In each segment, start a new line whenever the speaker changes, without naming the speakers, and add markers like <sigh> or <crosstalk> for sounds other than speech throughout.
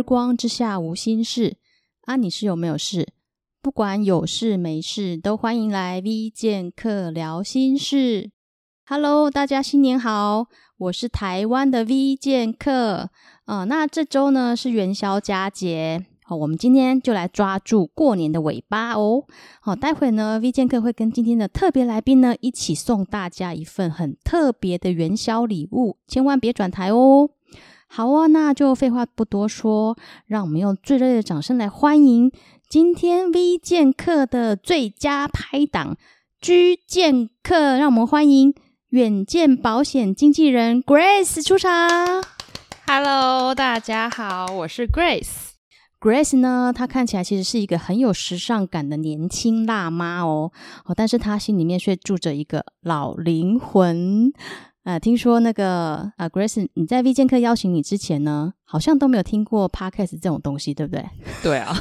日光之下无心事啊，你是有没有事？不管有事没事，都欢迎来 V 剑客聊心事。Hello，大家新年好，我是台湾的 V 剑客啊。那这周呢是元宵佳节。好，我们今天就来抓住过年的尾巴哦。好，待会呢，V 剑客会跟今天的特别来宾呢一起送大家一份很特别的元宵礼物，千万别转台哦。好啊，那就废话不多说，让我们用最热烈的掌声来欢迎今天 V 剑客的最佳拍档居剑客，让我们欢迎远见保险经纪人 Grace 出场。
Hello，大家好，我是 Grace。
Grace 呢，她看起来其实是一个很有时尚感的年轻辣妈哦，哦，但是她心里面却住着一个老灵魂。呃，听说那个呃，Grace，你在 V 剑客邀请你之前呢，好像都没有听过 Podcast 这种东西，对不对？<laughs>
对啊，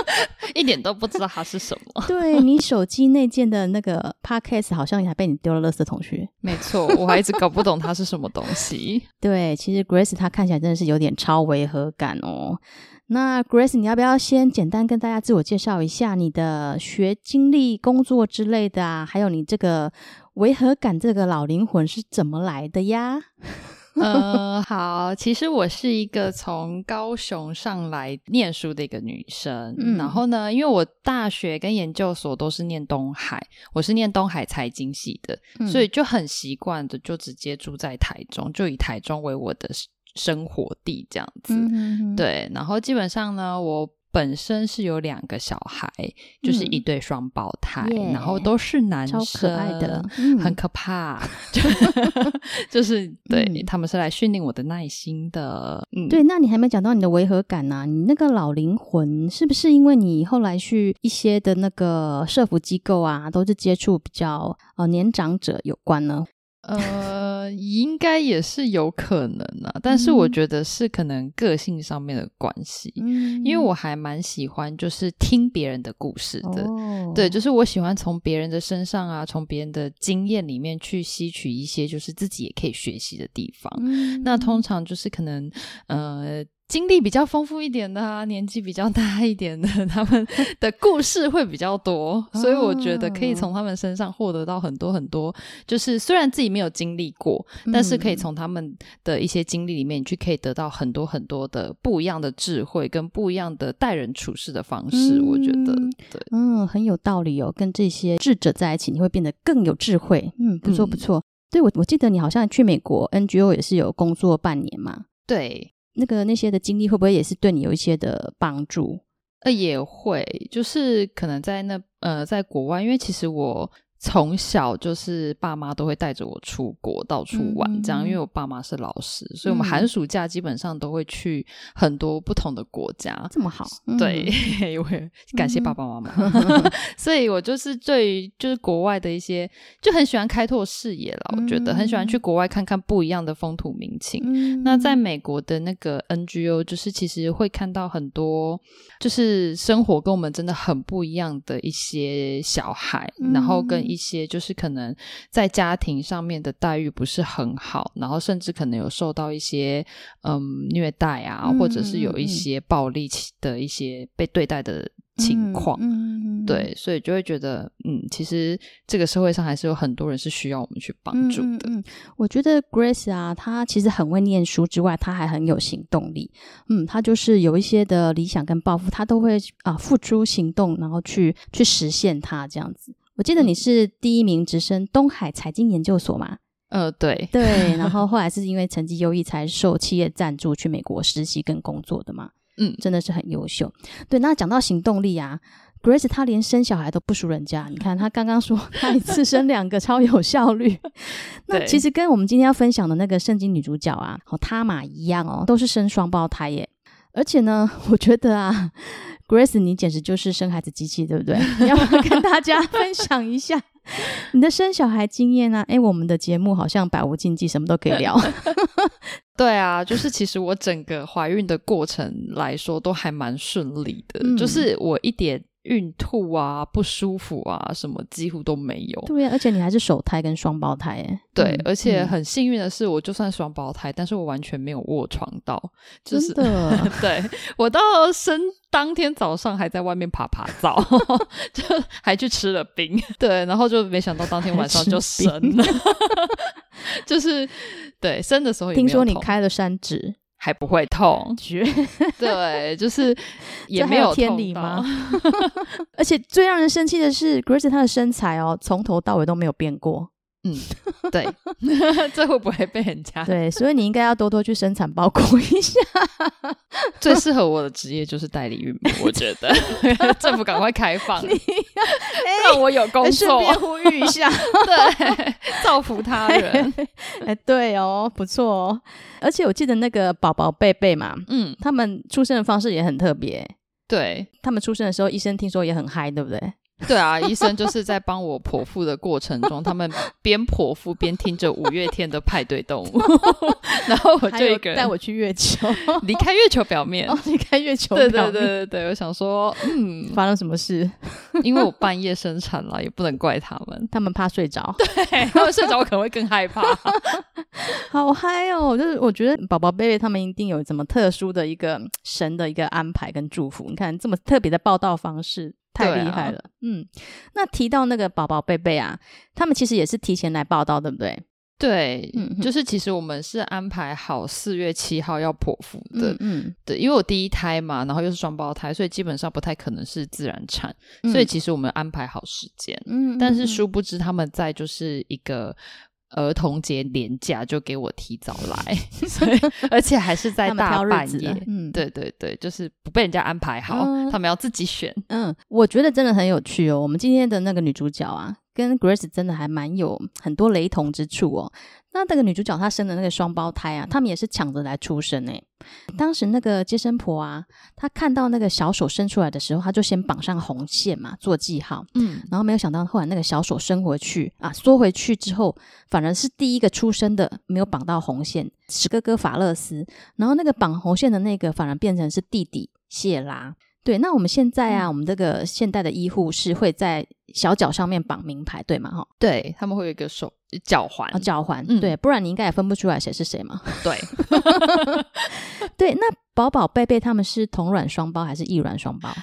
<laughs> 一点都不知道它是什么。
对，你手机内建的那个 Podcast，好像也还被你丢了垃圾桶去。
没错，我还一直搞不懂它是什么东西。
对，其实 Grace 她看起来真的是有点超违和感哦。那 Grace，你要不要先简单跟大家自我介绍一下你的学经历、工作之类的啊？还有你这个违和感这个老灵魂是怎么来的呀？<laughs>
呃，好，其实我是一个从高雄上来念书的一个女生，嗯，然后呢，因为我大学跟研究所都是念东海，我是念东海财经系的，嗯，所以就很习惯的就直接住在台中，就以台中为我的。生活地这样子，嗯哼哼，对，然后基本上呢，我本身是有两个小孩，嗯、就是一对双胞胎，嗯、然后都是男生，
超可爱的，
嗯、很可怕，就 <laughs> 是对、嗯、他们是来训练我的耐心的。嗯，
对，那你还没讲到你的违和感呢、啊？你那个老灵魂是不是因为你后来去一些的那个社服机构啊，都是接触比较呃年长者有关呢？
呃，应该也是有可能啊，但是我觉得是可能个性上面的关系，嗯，因为我还蛮喜欢就是听别人的故事的，哦，对，就是我喜欢从别人的身上啊，从别人的经验里面去吸取一些就是自己也可以学习的地方，嗯，那通常就是可能呃。经历比较丰富一点的啊，年纪比较大一点的，<laughs> 他们的故事会比较多，<laughs> 所以我觉得可以从他们身上获得到很多很多。就是虽然自己没有经历过，但是可以从他们的一些经历里面，你去可以得到很多很多的不一样的智慧跟不一样的待人处事的方式。我觉得，对，
嗯，很有道理哦。跟这些智者在一起，你会变得更有智慧。嗯，不错不错。对，我我记得你好像去美国 NGO 也是有工作半年嘛。
对。
那个那些的经历会不会也是对你有一些的帮助？
呃，也会，就是可能在那呃，在国外，因为其实我。从小就是爸妈都会带着我出国到处玩，这样，因为我爸妈是老师，所以我们寒暑假基本上都会去很多不同的国家。
这么好，
对，<laughs> 因为感谢爸爸妈妈，<laughs> 所以我就是对于就是国外的一些就很喜欢开拓视野了。我觉得很喜欢去国外看看不一样的风土民情。那在美国的那个 NGO，就是其实会看到很多就是生活跟我们真的很不一样的一些小孩，然后跟一。一些就是可能在家庭上面的待遇不是很好，然后甚至可能有受到一些嗯虐待啊，或者是有一些暴力的一些被对待的情况。嗯，对，所以就会觉得嗯，其实这个社会上还是有很多人是需要我们去帮助的。
嗯，我觉得 Grace 啊，她其实很会念书之外，她还很有行动力。嗯，她就是有一些的理想跟抱负，她都会啊付诸行动，然后去去实现它这样子。我记得你是第一名直升东海财经研究所嘛？
呃，对
对，然后 <laughs> 后来是因为成绩优异才受企业赞助去美国实习跟工作的嘛。嗯，真的是很优秀。对，那讲到行动力啊，Grace 她连生小孩都不输人家。你看她刚刚说她一次生两个超有效率，<laughs> 那其实跟我们今天要分享的那个圣经女主角啊，和她玛一样哦，都是生双胞胎耶。而且呢，我觉得啊。Grace，你简直就是生孩子机器，对不对？<laughs> 你要不要跟大家分享一下你的生小孩经验啊？哎，我们的节目好像百无禁忌，什么都可以聊。<laughs>
对啊，就是其实我整个怀孕的过程来说都还蛮顺利的，嗯、就是我一点孕吐啊、不舒服啊什么几乎都没有。
对啊，而且你还是首胎跟双胞胎耶。
对，嗯、而且很幸运的是，我就算双胞胎，但是我完全没有卧床到，就是 <laughs> 对我到生当天早上还在外面趴趴走，<laughs> 就还去吃了冰。对，然后就没想到当天晚上就生了，<laughs> 就是对生的时候也
听说你开了三指。
还不会痛，对，就是 <laughs> 也没有
天理吗？<laughs> 而且最让人生气的是，Grace 她的身材哦，从头到尾都没有变过。
嗯，<laughs> 对，<laughs> 这会不会被人家？
对，所以你应该要多多去生产包裹一下。<laughs>
最适合我的职业就是代理孕母，我觉得政府赶快开放，你让我有工作。顺
便呼吁一下，
对，造福他人。
哎，对哦，不错哦。而且我记得那个宝宝贝贝嘛，嗯，他们出生的方式也很特别。
对，
他们出生的时候，医生听说也很嗨，对不对？<laughs>
对啊，医生就是在帮我剖腹的过程中，他们边剖腹边听着五月天的派对动物，<laughs> 然后我就一个人
带我去月球，<laughs>
离开月球表面，
哦，离开月球表面，
对对对对对，我想说，嗯，
发生什么事？
因为我半夜生产了，也不能怪他们，
他们怕睡着，
对，他们睡着我可能会更害怕，
好嗨哦！就是我觉得宝宝贝贝他们一定有什么特殊的一个神的一个安排跟祝福，你看这么特别的报道方式。太厉害了，啊、嗯，那提到那个宝宝贝贝啊，他们其实也是提前来报道，对不对？
对，嗯，就是其实我们是安排好四月七号要剖腹的，嗯，嗯，对，因为我第一胎嘛，然后又是双胞胎，所以基本上不太可能是自然产，嗯、所以其实我们安排好时间，嗯，但是殊不知他们在就是一个。儿童节连假就给我提早来，<laughs> <laughs> 所以而且还是在大半夜。嗯，对对对，就是不被人家安排好，嗯、<laughs> 他们要自己选。
嗯，我觉得真的很有趣哦。我们今天的那个女主角啊，跟 Grace 真的还蛮有很多雷同之处哦。那那个女主角她生的那个双胞胎啊，他们也是抢着来出生诶。当时那个接生婆啊，她看到那个小手伸出来的时候，她就先绑上红线嘛，做记号。嗯，然后没有想到后来那个小手伸回去啊，缩回去之后，反而是第一个出生的没有绑到红线，史哥哥法勒斯。然后那个绑红线的那个反而变成是弟弟谢拉。对，那我们现在啊，嗯、我们这个现代的医护是会在小脚上面绑名牌，对吗？哈，
对，他们会有一个手脚环，
哦、脚环，嗯、对，不然你应该也分不出来谁是谁嘛。
对，
对，那宝宝贝贝他们是同卵双胞还是异卵双胞？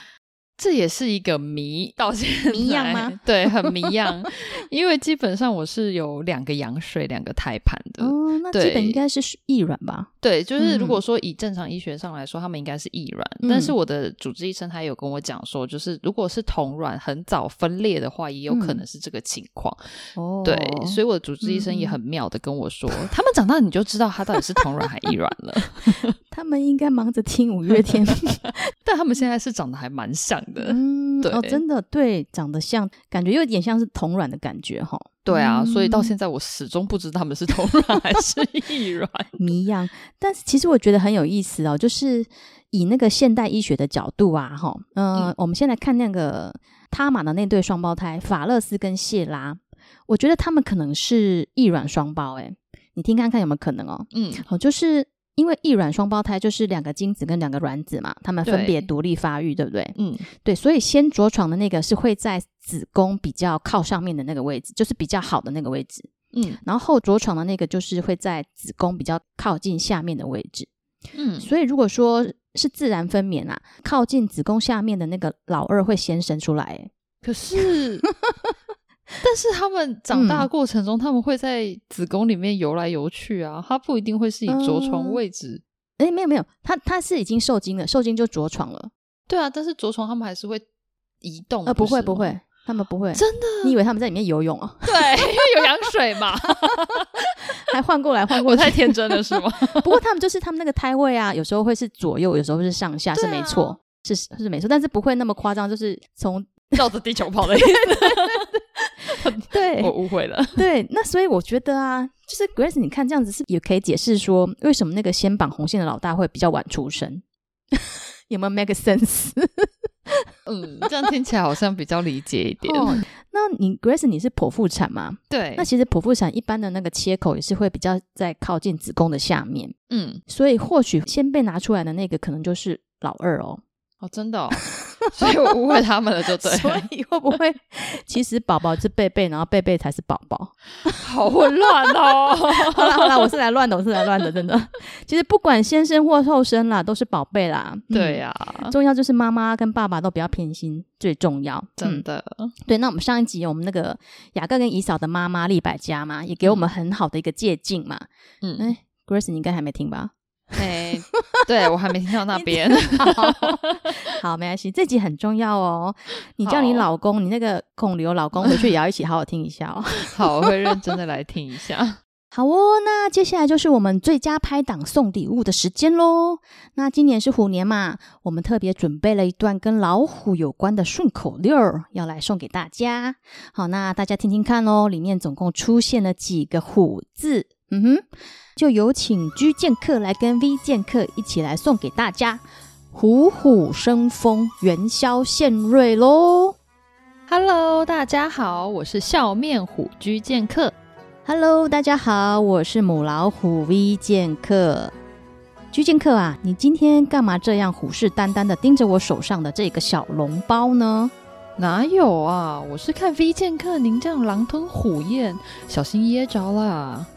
这也是一个谜，<laughs> 到现在
谜样吗？<laughs>
对，很谜样。因为基本上我是有两个羊水，两个胎盘的。
哦，那基本应该是异卵吧？
对，就是如果说以正常医学上来说，嗯、他们应该是异卵。但是我的主治医生他有跟我讲说，就是如果是同卵很早分裂的话，也有可能是这个情况。哦、嗯，对，所以我的主治医生也很妙的跟我说，嗯、他们长大你就知道他到底是同卵还异卵了。<laughs>
他们应该忙着听五月天，
但他们现在是长得还蛮像的。<laughs>
嗯，对哦，真的对，长得像，感觉有点像是同卵的感觉哈。
对啊，嗯、所以到现在我始终不知道他们是同卵还是 <laughs> 异卵，<laughs>
谜样。但是其实我觉得很有意思哦，就是以那个现代医学的角度啊，哈，呃，嗯，我们先来看那个他玛的那对双胞胎法勒斯跟谢拉，我觉得他们可能是异卵双胞，诶，你听看看有没有可能哦？嗯，好，就是。因为异卵双胞胎就是两个精子跟两个卵子嘛，他们分别独立发育，对，对不对？嗯，对，所以先着床的那个是会在子宫比较靠上面的那个位置，就是比较好的那个位置。嗯，然后后着床的那个就是会在子宫比较靠近下面的位置。嗯，所以如果说是自然分娩啊，靠近子宫下面的那个老二会先生出来。
可是。但是他们长大的过程中，嗯、他们会在子宫里面游来游去啊，它不一定会是以着床位置。
哎、嗯，没有没有，它它是已经受精了，受精就着床了。
对啊，但是着床他们还是会移动。
呃，不会不会，他们不会。
真的？
你以为他们在里面游泳啊？
对，因为有羊水嘛，<laughs>
还换过来换过来，
我太天真了是吗？<laughs>
不过他们就是他们那个胎位啊，有时候会是左右，有时候会是上下，是没错，啊、是是没错，但是不会那么夸张，就是从
绕着地球跑的意思。<laughs> 误会了。<laughs>
对，那所以我觉得啊，就是 Grace，你看这样子是也可以解释说，为什么那个先绑红线的老大会比较晚出生，<laughs> 有没有 make sense？<laughs>
嗯，这样听起来好像比较理解一点。
哦，那你 Grace，你是剖腹产吗？
对。
那其实剖腹产一般的那个切口也是会比较在靠近子宫的下面。嗯，所以或许先被拿出来的那个可能就是老二哦。
哦，真的哦。<laughs> 所以我误会他们了，就对。<laughs>
所以会不会其实宝宝是贝贝，然后贝贝才是宝宝？
好混乱哦！<laughs>
好啦好啦，我是来乱的，我是来乱的，真的。其实不管先生或后生啦，都是宝贝啦。
对呀、
重要就是妈妈跟爸爸都不要偏心，最重要。
真的、
嗯。对，那我们上一集我们那个雅各跟姨嫂的妈妈利百家嘛，也给我们很好的一个借鉴嘛。嗯，哎，Grace，你应该还没听吧？<laughs>
哎，对，我还没听到那边。<laughs>
好，好，没关系，这集很重要哦。你叫你老公，你那个孔刘老公回去也要一起好好听一下哦。<laughs>
好，我会认真的来听一下。
好哦，那接下来就是我们最佳拍档送礼物的时间喽。那今年是虎年嘛，我们特别准备了一段跟老虎有关的顺口溜儿，要来送给大家。好，那大家听听看哦，里面总共出现了几个虎字？嗯哼。就有请居剑客来跟 V 剑客一起来送给大家，虎虎生风，元宵献瑞喽
！Hello，大家好，我是笑面虎居剑客。
Hello，大家好，我是母老虎 V 剑客。居剑客啊，你今天干嘛这样虎视眈眈的盯着我手上的这个小笼包呢？
哪有啊，我是看 V 剑客您这样狼吞虎咽，小心噎着了。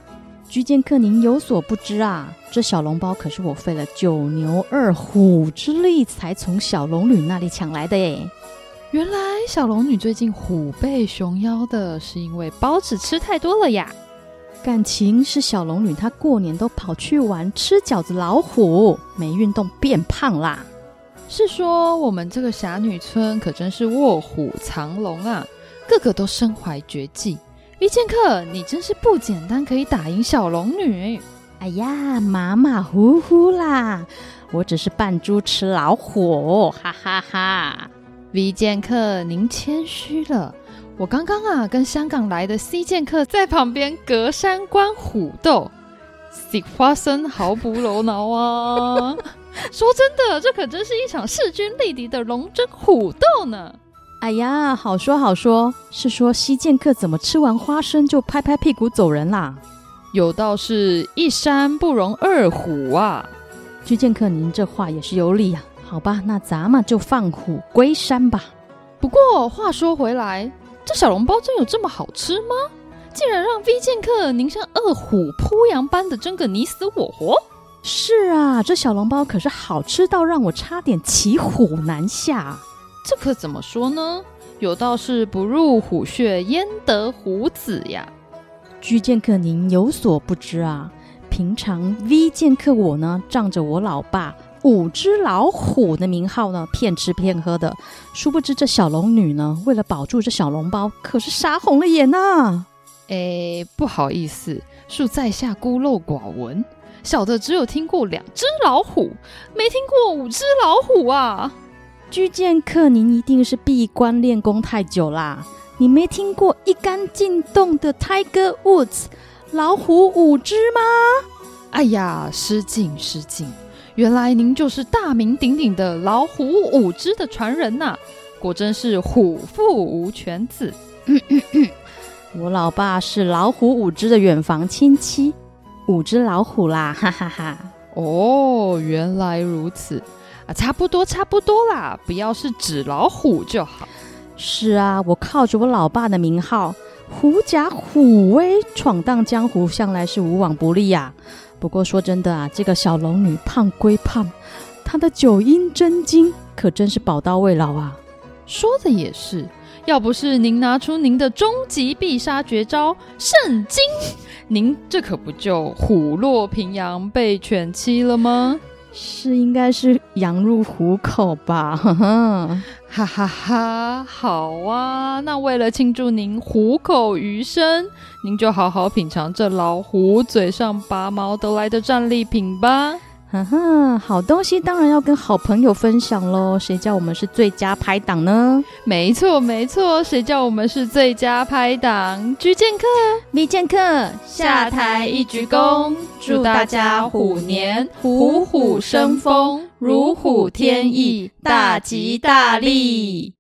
居剑客，您有所不知啊，这小笼包可是我费了九牛二虎之力才从小龙女那里抢来的耶。
原来小龙女最近虎背熊腰的，是因为包子吃太多了呀？
感情是小龙女她过年都跑去玩吃饺子老虎，没运动变胖啦。
是说我们这个侠女村可真是卧虎藏龙啊，个个都身怀绝技。V 剑客，你真是不简单，可以打赢小龙女。
哎呀，马马虎虎啦，我只是扮猪吃老虎，哈哈哈哈。
V 剑客，您谦虚了。我刚刚啊，跟香港来的 C 剑客在旁边隔山观虎斗，食花生毫不露脑啊。<laughs> 说真的，这可真是一场势均力敌的龙争虎斗呢。
哎呀，好说好说，是说西剑客怎么吃完花生就拍拍屁股走人啦？
有道是一山不容二虎啊！
居剑客，您这话也是有理啊。好吧，那咱们就放虎归山吧。
不过话说回来，这小笼包真有这么好吃吗？竟然让 V 剑客您像饿虎扑羊般的争个你死我活？
是啊，这小笼包可是好吃到让我差点骑虎难下。
这可怎么说呢？有道是不入虎穴，焉得虎子呀？
居剑客，您有所不知啊，平常 V 剑客我呢，仗着我老爸五只老虎的名号呢，骗吃骗喝的。殊不知这小龙女呢，为了保住这小笼包，可是杀红了眼呐、啊！
哎，不好意思，恕在下孤陋寡闻，小的只有听过两只老虎，没听过五只老虎啊。
居剑客，您一定是闭关练功太久啦！你没听过一杆进洞的 Tiger Woods 老虎五只吗？
哎呀，失敬失敬！原来您就是大名鼎鼎的老虎五只的传人呐、啊！果真是虎父无犬子。<coughs>
我老爸是老虎五只的远房亲戚，五只老虎啦，哈哈哈！
哦，原来如此。啊，差不多，差不多啦，不要是纸老虎就好。
是啊，我靠着我老爸的名号，狐假虎威，闯荡江湖，向来是无往不利呀、啊。不过说真的啊，这个小龙女胖归胖，她的九阴真经可真是宝刀未老啊。
说的也是，要不是您拿出您的终极必杀绝招圣经，您这可不就虎落平阳被犬欺了吗？
是应该是羊入虎口吧，<laughs> 哈哈，
哈哈哈！好啊，那为了庆祝您虎口余生，您就好好品尝这老虎嘴上拔毛得来的战利品吧。
哼哼，好东西当然要跟好朋友分享喽！谁叫我们是最佳拍档呢？
没错没错，谁叫我们是最佳拍档？居剑客
，V 剑客，
下台一鞠躬，祝大家虎年虎虎生风，如虎添翼，大吉大利！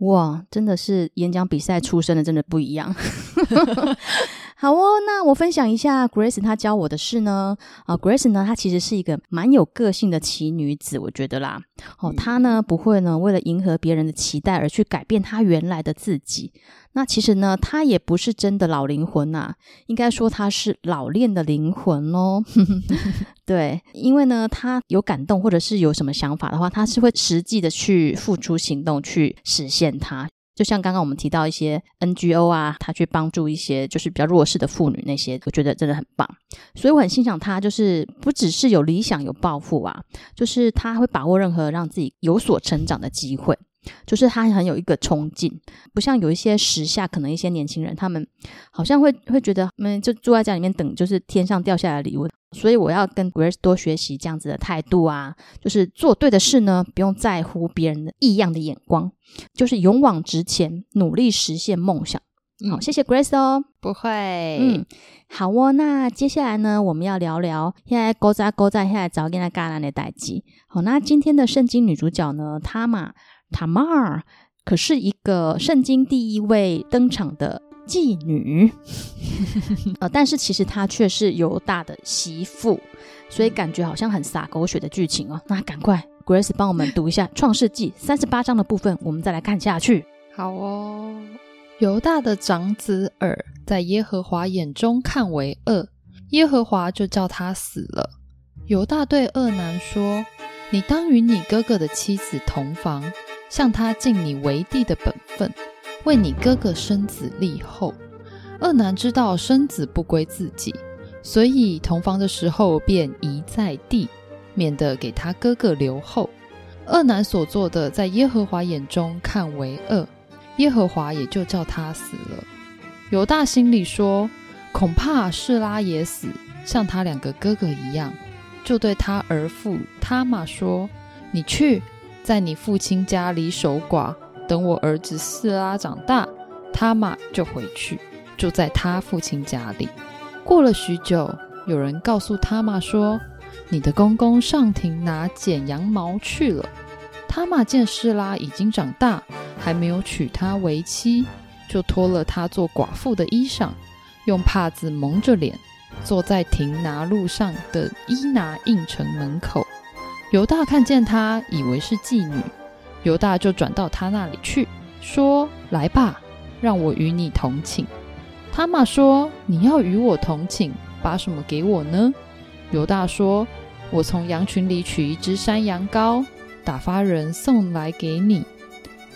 哇，真的是演讲比赛出身的，真的不一样。<laughs> 好哦，那我分享一下 Grace 她教我的事呢。啊，Grace 呢，她其实是一个蛮有个性的奇女子，我觉得啦。哦，她呢不会呢为了迎合别人的期待而去改变她原来的自己。那其实呢，她也不是真的老灵魂呐、啊，应该说她是老练的灵魂哦。<laughs> 对，因为呢，她有感动或者是有什么想法的话，她是会实际的去付出行动去实现它。就像刚刚我们提到一些 NGO 啊，他去帮助一些就是比较弱势的妇女那些，我觉得真的很棒。所以我很欣赏他，就是不只是有理想有抱负啊，就是他会把握任何让自己有所成长的机会。就是他很有一个冲劲，不像有一些时下可能一些年轻人，他们好像会会觉得，嗯，就坐在家里面等，就是天上掉下来的礼物。所以我要跟 Grace 多学习这样子的态度啊，就是做对的事呢，不用在乎别人的异样的眼光，就是勇往直前，努力实现梦想。好，谢谢 Grace 哦，
不会，
嗯，好哦。那接下来呢，我们要聊聊现在勾扎勾扎现在找跟他干烂的代际。好，那今天的圣经女主角呢，她嘛。塔玛尔可是一个圣经第一位登场的妓女，<laughs> 呃，但是其实她却是犹大的媳妇，所以感觉好像很洒狗血的剧情哦。那赶快，Grace 帮我们读一下《创世纪》三十八章的部分，我们再来看下去。
好哦，犹大的长子珥在耶和华眼中看为恶，耶和华就叫他死了。犹大对恶男说：“你当与你哥哥的妻子同房。”向他尽你为弟的本分，为你哥哥生子立后。二男知道生子不归自己，所以同房的时候便移在地，免得给他哥哥留后。二男所做的，在耶和华眼中看为恶，耶和华也就叫他死了。犹大心里说：恐怕示拉也死，像他两个哥哥一样，就对他儿父他玛说：你去。在你父亲家里守寡，等我儿子四拉长大，他妈就回去住在他父亲家里。过了许久，有人告诉他妈说：“你的公公上庭拿剪羊毛去了。”他妈见四拉已经长大，还没有娶她为妻，就脱了她做寡妇的衣裳，用帕子蒙着脸，坐在亭拿路上的伊拿印城门口。犹大看见他，以为是妓女，犹大就转到他那里去，说：“来吧，让我与你同寝。”他玛说：“你要与我同寝，把什么给我呢？”犹大说：“我从羊群里取一只山羊羔，打发人送来给你。”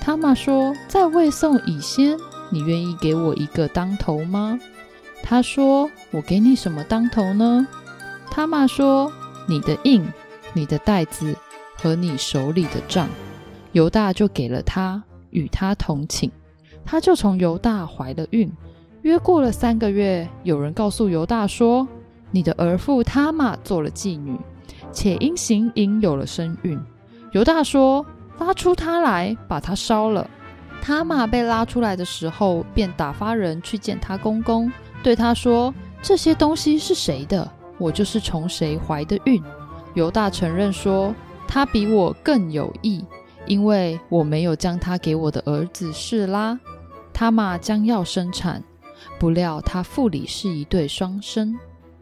他玛说：“在未送以先，你愿意给我一个当头吗？”他说：“我给你什么当头呢？”他玛说：“你的印。”你的袋子和你手里的杖，犹大就给了他，与他同寝。他就从犹大怀了孕。约过了三个月，有人告诉犹大说：“你的儿妇他玛做了妓女，且因行淫有了身孕。”犹大说：“拉出他来，把他烧了。”他玛被拉出来的时候，便打发人去见他公公，对他说：“这些东西是谁的？我就是从谁怀的孕。”犹大承认说：“他比我更有义，因为我没有将他给我的儿子示拉。他玛将要生产，不料他腹里是一对双生。”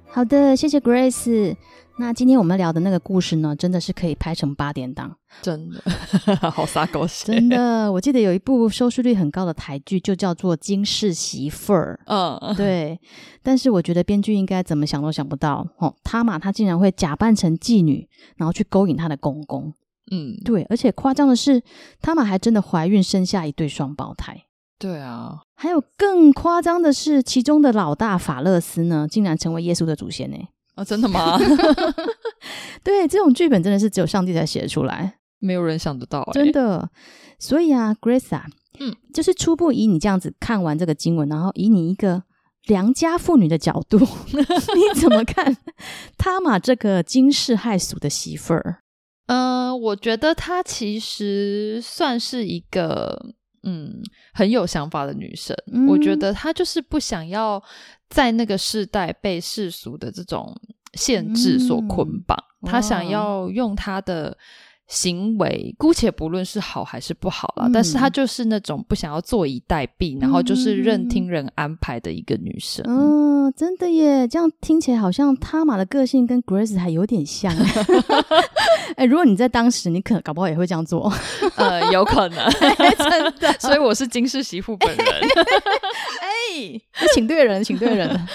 好的，谢谢 Grace。那今天我们聊的那个故事呢，真的是可以拍成八点档，
真的 <laughs> 好撒狗血。
真的，我记得有一部收视率很高的台剧，就叫做《金氏媳妇儿》。嗯，对。但是我觉得编剧应该怎么想都想不到，哦，他玛他竟然会假扮成妓女，然后去勾引他的公公。嗯，对。而且夸张的是，他玛还真的怀孕生下一对双胞胎。
对啊。
还有更夸张的是，其中的老大法勒斯呢，竟然成为耶稣的祖先呢。
啊，真的吗？<laughs>
对，这种剧本真的是只有上帝才写得出来，
没有人想得到欸。
真的，所以啊，Grace 啊，嗯，就是初步以你这样子看完这个经文，然后以你一个良家妇女的角度，<laughs> 你怎么看 <laughs> 他玛这个惊世骇俗的媳妇儿？
呃，我觉得她其实算是一个嗯很有想法的女生。嗯，我觉得她就是不想要。在那个世代被世俗的这种限制所捆绑，嗯、他想要用她的行为，姑且不论是好还是不好啦，嗯、但是她就是那种不想要坐以待毙，嗯、然后就是任听人安排的一个女生。
嗯、哦，真的耶，这样听起来好像他玛的个性跟 Grace 还有点像。<laughs> 哎，如果你在当时，你可能搞不好也会这样做。
呃，有可能，<laughs>
真的。
所以我是金氏媳妇本人。<laughs>
哎，请对人，请对人了。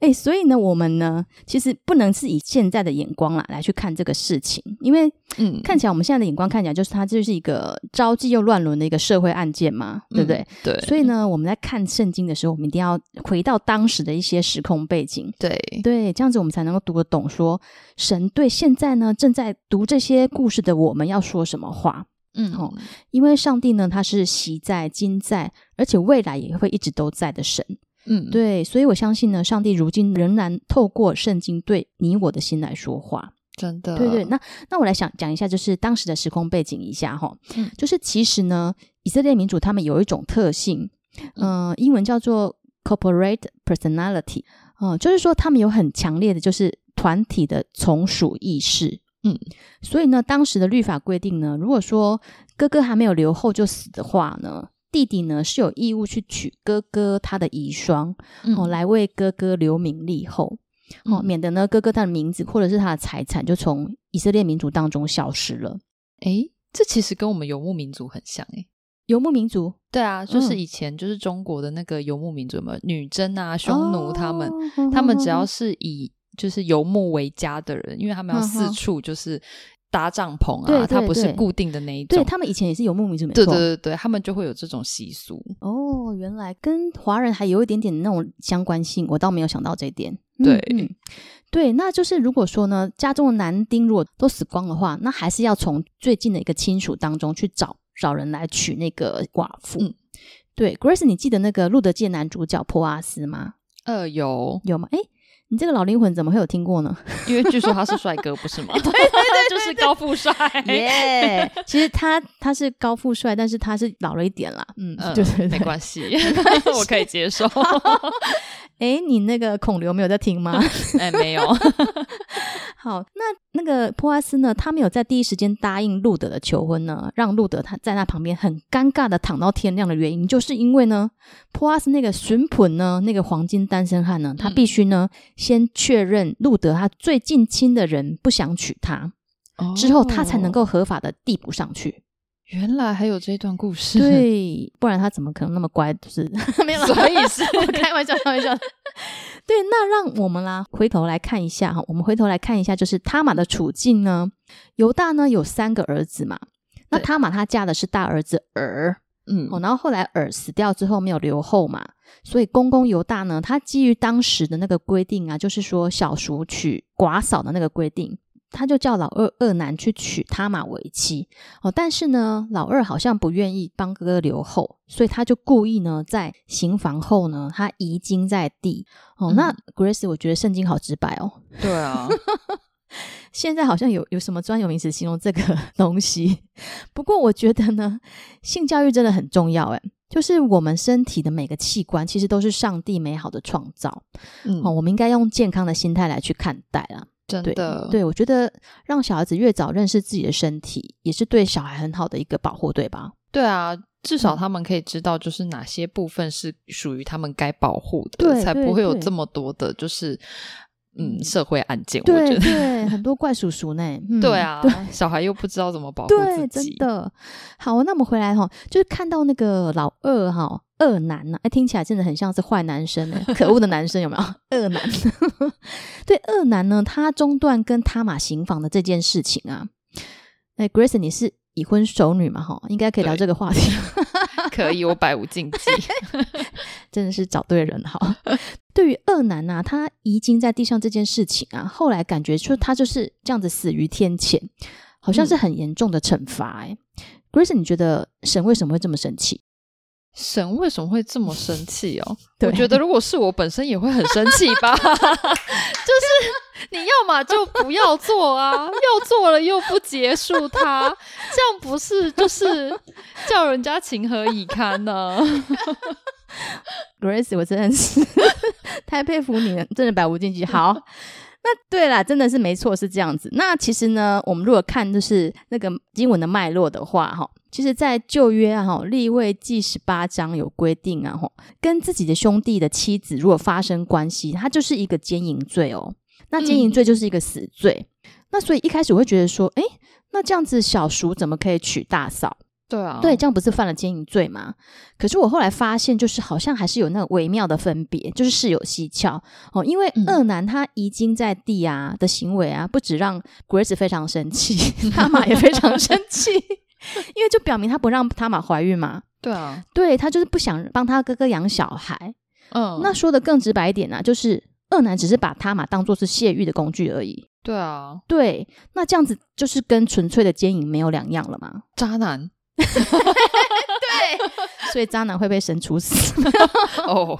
哎，所以呢，我们呢，其实不能是以现在的眼光啦来去看这个事情，因为，嗯，看起来我们现在的眼光看起来就是它就是一个招妓又乱伦的一个社会案件嘛，对不对？
嗯、对。
所以呢，我们在看圣经的时候，我们一定要回到当时的一些时空背景，
对
对，这样子我们才能够读得懂，说神对现在呢正在读这些故事的我们要说什么话。嗯，哦，因为上帝呢，他是昔在、今在，而且未来也会一直都在的神。嗯，对，所以我相信呢，上帝如今仍然透过圣经对你我的心来说话，
真的。
对对，那那我来想讲一下，就是当时的时空背景一下哈，嗯，就是其实呢，以色列民主他们有一种特性，嗯、呃，英文叫做 corporate personality，嗯、呃，就是说他们有很强烈的就是团体的从属意识，嗯，所以呢，当时的律法规定呢，如果说哥哥还没有留后就死的话呢。弟弟呢是有义务去娶哥哥他的遗孀，嗯、哦，来为哥哥留名立后，哦，嗯、免得呢哥哥他的名字或者是他的财产就从以色列民族当中消失了。
诶，这其实跟我们游牧民族很像诶。
游牧民族，
对啊，就是以前就是中国的那个游牧民族嘛，嗯、女真啊、匈奴他们，哦、他们只要是以就是游牧为家的人，因为他们要四处就是。搭帐篷啊，对对对，它不是固定的那一种。
对，他们以前也是游牧民族，没错。
对对对对，他们就会有这种习俗。
哦，原来跟华人还有一点点那种相关性，我倒没有想到这一点。
对，
嗯，嗯，对，那就是如果说呢，家中的男丁如果都死光的话，那还是要从最近的一个亲属当中去找找人来娶那个寡妇。嗯，对，Grace，你记得那个《路德记》男主角波阿斯吗？
呃，有
有吗？诶你这个老灵魂怎么会有听过呢？<laughs>
因为据说他是帅哥，不是吗？<laughs> 对对 <laughs> 对，就是高富帅。
耶，其实他他是高富帅，但是他是老了一点啦。嗯，就是
没关系，我可以接受。
哎，你那个孔刘没有在听吗？
哎，没有。
好，那那个波阿斯呢？他没有在第一时间答应路德的求婚呢，让路德他在那旁边很尴尬的躺到天亮的原因，就是因为呢，波阿斯那个笋盘呢，那个黄金单身汉呢，他必须呢、嗯、先确认路德他最近亲的人不想娶他，哦、之后他才能够合法的递补上去。
原来还有这段故事，
对，不然他怎么可能那么乖？就是 <laughs> 没有，
所以是 <laughs>
开玩笑，开玩笑。对，那让我们啦回头来看一下哈，我们回头来看一下，就是他玛的处境呢。犹大呢有三个儿子嘛，那他玛他嫁的是大儿子耳，嗯，然后后来耳死掉之后没有留后嘛，所以公公犹大呢，他基于当时的那个规定啊，就是说小叔娶寡嫂的那个规定。他就叫老二二男去娶他玛为妻哦，但是呢，老二好像不愿意帮哥哥留后，所以他就故意呢，在行房后呢，他遗精在地哦。嗯、那 Grace，我觉得圣经好直白哦。
对啊，<laughs>
现在好像有有什么专有名词形容这个 <laughs> 东西？不过我觉得呢，性教育真的很重要诶，就是我们身体的每个器官其实都是上帝美好的创造，嗯，哦，我们应该用健康的心态来去看待啊。
真的，
对，对，我觉得让小孩子越早认识自己的身体，也是对小孩很好的一个保护，对吧？
对啊，至少他们可以知道，就是哪些部分是属于他们该保护的，才不会有这么多的，就是嗯，社会案件。
对
我觉得
对，很多怪叔叔呢。嗯、<laughs>
对啊，对小孩又不知道怎么保护自己。
真的。好，那我们回来哈，就是看到那个老二哈。恶男呢、啊？哎，听起来真的很像是坏男生呢，可恶的男生有没有？恶男，<laughs> 对，恶男呢，他中断跟他玛行房的这件事情啊。哎，Grace，你是已婚熟女嘛？哈，应该可以聊这个话题。
可以，我百无禁忌，<laughs>
真的是找对人哈。对于恶男啊，他遗精在地上这件事情啊，后来感觉说他就是这样子死于天谴，好像是很严重的惩罚。哎、嗯、Grace，你觉得神为什么会这么生气？
神为什么会这么生气哦？<laughs> 我觉得如果是我本身也会很生气吧。<laughs> 就是你要嘛就不要做啊，<laughs> 要做了又不结束它，这样不是就是叫人家情何以堪呢？<laughs>
Grace，我真的是太佩服你了，真的百无禁忌。好，那对啦，真的是没错，是这样子。那其实呢，我们如果看就是那个经文的脉络的话，哈，其实，在旧约啊，哈，利未记十八章有规定啊，哈，跟自己的兄弟的妻子如果发生关系，它就是一个奸淫罪哦。那奸淫罪就是一个死罪。嗯、那所以一开始我会觉得说，诶，那这样子小叔怎么可以娶大嫂？
对啊，
对，这样不是犯了奸淫罪吗？可是我后来发现，就是好像还是有那个微妙的分别，就是事有蹊跷哦。因为二男他遗精在地啊的行为啊，不止让 Grace 非常生气，<laughs> 他玛也非常生气，<laughs> 因为就表明他不让他玛怀孕嘛。
对啊，
对，他就是不想帮他哥哥养小孩。嗯，那说的更直白一点呢、啊，就是俄南只是把他嘛当做是泄欲的工具而已。
对啊，
对，那这样子就是跟纯粹的奸淫没有两样了嘛？
渣男。<laughs>
对，所以渣男会被神处死。<laughs> 哦，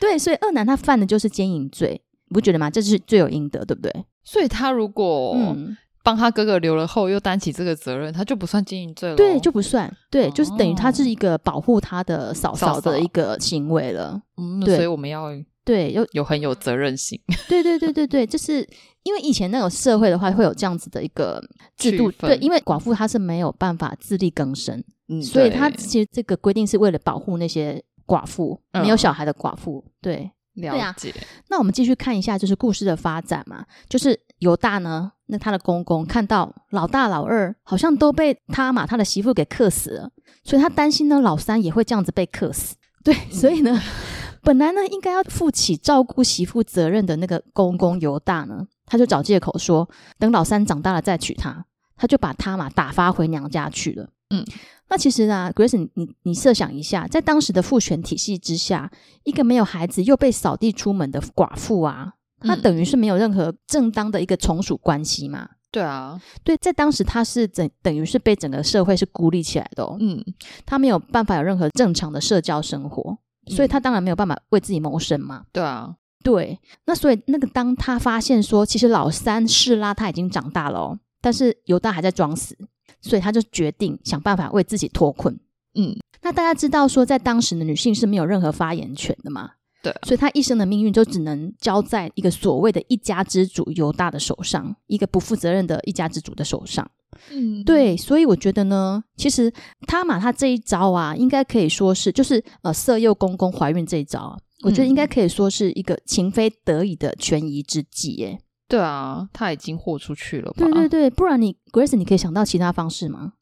对，所以二男他犯的就是奸淫罪，你不觉得吗？这是罪有应得，对不对？
所以他如果嗯帮他哥哥留了后，又担起这个责任，他就不算奸淫罪了。
对，就不算。对，就是等于他是一个保护他的嫂嫂的一个行为了。
嗯，所以我们要。
对，有
有很有责任心。<laughs>
对对对对对，就是因为以前那种社会的话，会有这样子的一个制度。分对，因为寡妇她是没有办法自力更生，嗯，所以她其实这个规定是为了保护那些寡妇，嗯、没有小孩的寡妇。对，
了解。
啊、那我们继续看一下，就是故事的发展嘛。就是犹大呢，那他的公公看到老大老二好像都被他嘛他的媳妇给克死了，所以他担心呢老三也会这样子被克死。<laughs> 对，所以呢。<laughs> 嗯本来呢，应该要负起照顾媳妇责任的那个公公犹大呢，他就找借口说，等老三长大了再娶她，他就把他嘛打发回娘家去了。嗯，那其实啊，Grace，你你，你设想一下，在当时的父权体系之下，一个没有孩子又被扫地出门的寡妇啊，那等于是没有任何正当的一个从属关系嘛。
对啊，
对，在当时他是整等于是被整个社会是孤立起来的哦。嗯，他没有办法有任何正常的社交生活。所以他当然没有办法为自己谋生嘛。
对啊，
对。那所以那个当他发现说，其实老三示拉他已经长大了哦，但是犹大还在装死，所以他就决定想办法为自己脱困。嗯，那大家知道说，在当时的女性是没有任何发言权的嘛？
对。
所以她一生的命运就只能交在一个所谓的一家之主犹大的手上，一个不负责任的一家之主的手上。嗯，对，所以我觉得呢，其实他玛他这一招啊，应该可以说是，就是呃，色诱公公怀孕这一招啊，我觉得应该可以说是一个情非得已的权宜之计。耶。
对啊，他已经豁出去了吧？
对对对，不然你 Grace，你可以想到其他方式吗？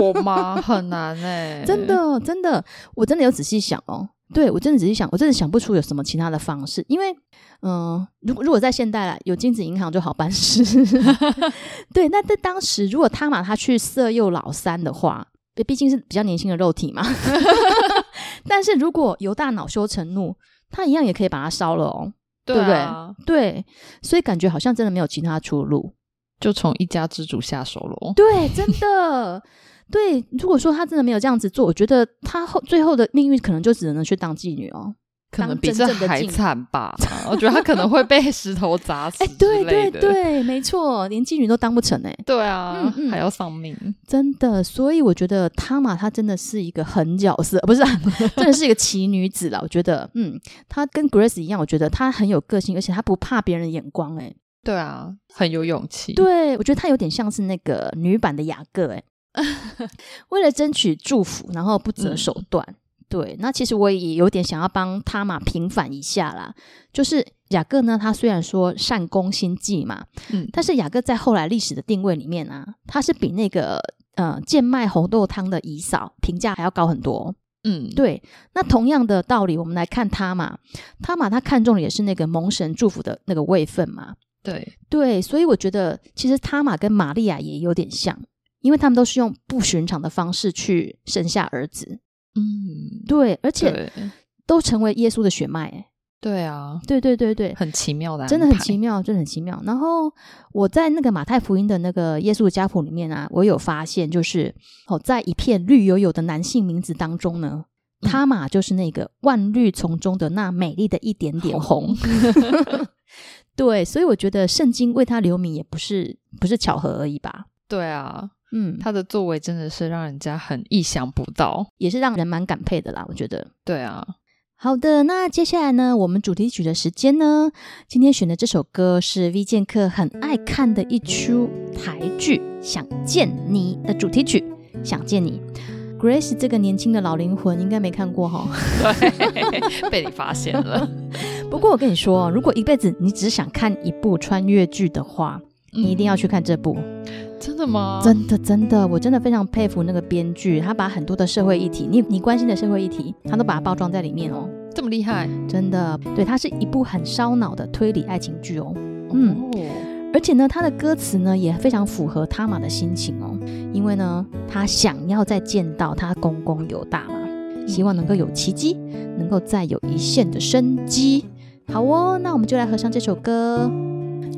我吗？很难哎，<laughs>
真的真的，我真的有仔细想哦。对，我真的只是想，我真的想不出有什么其他的方式，因为，嗯、呃，如果如果在现代啦，有精子银行就好办事。<laughs> 对，那在当时，如果他嘛他去色诱老三的话，毕竟是比较年轻的肉体嘛。<laughs> 但是如果犹大恼羞成怒，他一样也可以把他烧了哦，对，啊、对不对？对，所以感觉好像真的没有其他出路，
就从一家之主下手了。
对，真的。<laughs> 对，如果说他真的没有这样子做，我觉得他后最后的命运可能就只能去当妓女哦，
可能比这还惨吧。我觉得他可能会被石头砸死。哎，
对对对，没错，连妓女都当不成哎。
对啊，嗯嗯、还要丧命，
真的。所以我觉得他玛她真的是一个狠角色，不是、啊，<laughs> 真的是一个奇女子了。我觉得，嗯，她跟 Grace 一样，我觉得她很有个性，而且她不怕别人的眼光。哎，
对啊，很有勇气。
对，我觉得他有点像是那个女版的雅各。哎。为了争取祝福，然后不择手段。嗯、对，那其实我也有点想要帮他嘛平反一下啦。就是雅各呢，他虽然说善攻心计嘛，嗯，但是雅各在后来历史的定位里面啊，他是比那个呃贱卖红豆汤的姨嫂评价还要高很多。嗯，对。那同样的道理，我们来看他嘛，他嘛他看中的也是那个蒙神祝福的那个位分嘛。
对
对，所以我觉得其实他玛跟玛利亚也有点像。因为他们都是用不寻常的方式去生下儿子，嗯，对，而且都成为耶稣的血脉，
对啊，
对对对对，
很奇妙的，
真的很奇妙，真的很奇妙。然后我在那个马太福音的那个耶稣的家谱里面啊，我有发现，就是哦，在一片绿油油的男性名字当中呢，嗯、他玛就是那个万绿丛中的那美丽的一点点红，红 <laughs> <laughs> 对，所以我觉得圣经为他留名也不是不是巧合而已吧？
对啊。嗯，他的作为真的是让人家很意想不到，
也是让人蛮感佩的啦。我觉得，
对啊。
好的，那接下来呢，我们主题曲的时间呢，今天选的这首歌是 V 剑客很爱看的一出台剧《想见你》的主题曲《想见你》。Grace 这个年轻的老灵魂应该没看过哈，
对，<laughs> 被你发现了。<laughs>
不过我跟你说，如果一辈子你只想看一部穿越剧的话，你一定要去看这部。
真的吗？
真的真的，我真的非常佩服那个编剧，他把很多的社会议题，你你关心的社会议题，他都把它包装在里面哦。
这么厉害，
真的，对，它是一部很烧脑的推理爱情剧哦。嗯，哦、而且呢，他的歌词呢也非常符合他玛的心情哦，因为呢，他想要再见到他公公犹大嘛，希望能够有奇迹，能够再有一线的生机。好哦，那我们就来合唱这首歌。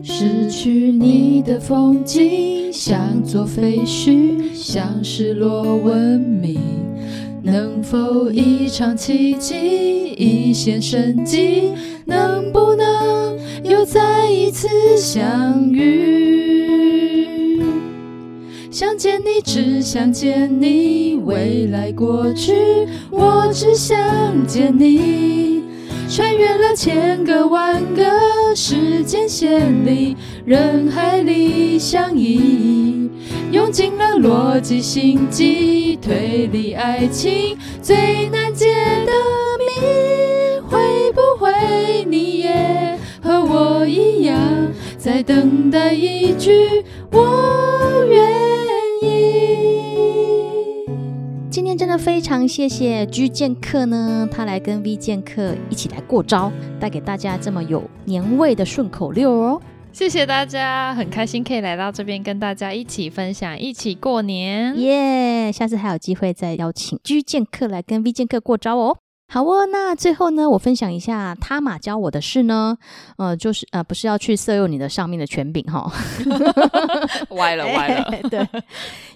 失去你的风景，像座废墟，像失落文明。能否一场奇迹，一线生机？能不能又再一次相遇？想见你，只想见你，未来过去，我只想见你。穿越了千个万个时间线里，人海里相依，用尽了逻辑、心机、推理、爱情最难解的谜，一样，在等待一句我愿意？
今天真的非常谢谢 G 剑客呢，他来跟 V 剑客一起来过招，带给大家这么有年味的顺口溜哦。
谢谢大家，很开心可以来到这边跟大家一起分享，一起过年
耶！Yeah, 下次还有机会再邀请 G 剑客来跟 V 剑客过招哦。好哦，那最后呢，我分享一下他玛教我的事呢，呃，就是呃，不是要去色诱你的上面的权柄哈，<laughs>
歪了 <laughs> 歪了。
对，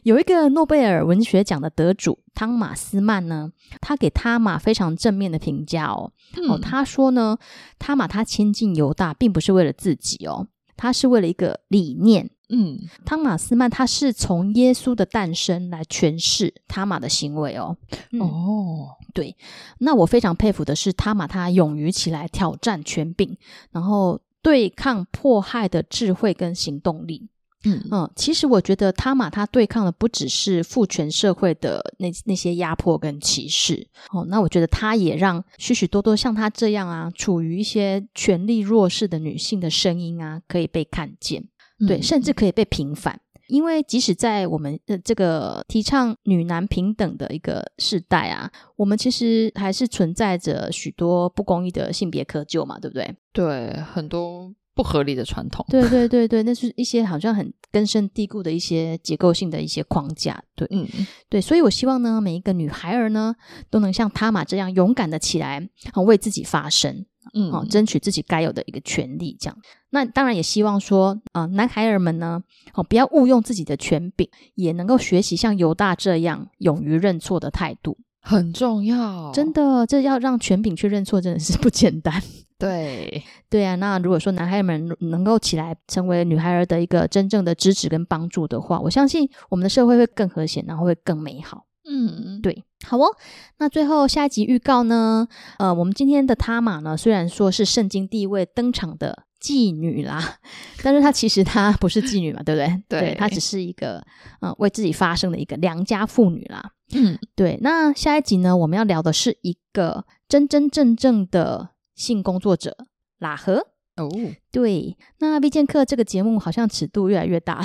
有一个诺贝尔文学奖的得主汤马斯曼呢，他给他玛非常正面的评价哦，嗯、哦，他说呢，他玛他亲近犹大，并不是为了自己哦，他是为了一个理念。嗯，汤马斯曼他是从耶稣的诞生来诠释他玛的行为哦。嗯、哦，对，那我非常佩服的是他玛他勇于起来挑战权柄，然后对抗迫害的智慧跟行动力。嗯嗯，其实我觉得他马他对抗的不只是父权社会的那那些压迫跟歧视哦，那我觉得他也让许许多多像他这样啊，处于一些权力弱势的女性的声音啊，可以被看见。对，甚至可以被平反，因为即使在我们的这个提倡女男平等的一个时代啊，我们其实还是存在着许多不公义的性别窠臼嘛，对不对？
对，很多不合理的传统。
对对对对，那是一些好像很根深蒂固的一些结构性的一些框架。对，嗯，对，所以我希望呢，每一个女孩儿呢，都能像塔玛这样勇敢的起来，为自己发声。嗯，哦，争取自己该有的一个权利，这样。那当然也希望说，啊、呃，男孩儿们呢，哦，不要误用自己的权柄，也能够学习像犹大这样勇于认错的态度，
很重要。
真的，这要让权柄去认错，真的是 <laughs> 不简单。
对，
对啊。那如果说男孩们能够起来，成为女孩儿的一个真正的支持跟帮助的话，我相信我们的社会会更和谐，然后会更美好。嗯，对，好哦。那最后下一集预告呢？呃，我们今天的他玛呢，虽然说是圣经第一位登场的妓女啦，<laughs> 但是她其实她不是妓女嘛，对不
对？
对，她只是一个呃为自己发声的一个良家妇女啦。嗯，对。那下一集呢，我们要聊的是一个真真正正的性工作者拉合哦。对，那 V 剑客这个节目好像尺度越来越大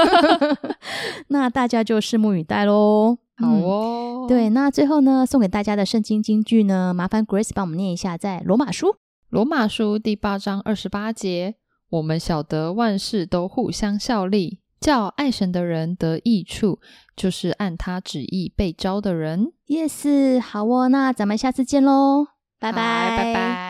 <laughs> <laughs> 那大家就拭目以待喽。好哦，对，那最后呢，送给大家的圣经金句呢，麻烦 Grace 帮我们念一下，在罗马书，
罗马书第八章二十八节，我们晓得万事都互相效力，叫爱神的人得益处，就是按他旨意被招的人。
Yes，好哦，那咱们下次见喽，拜拜，拜拜。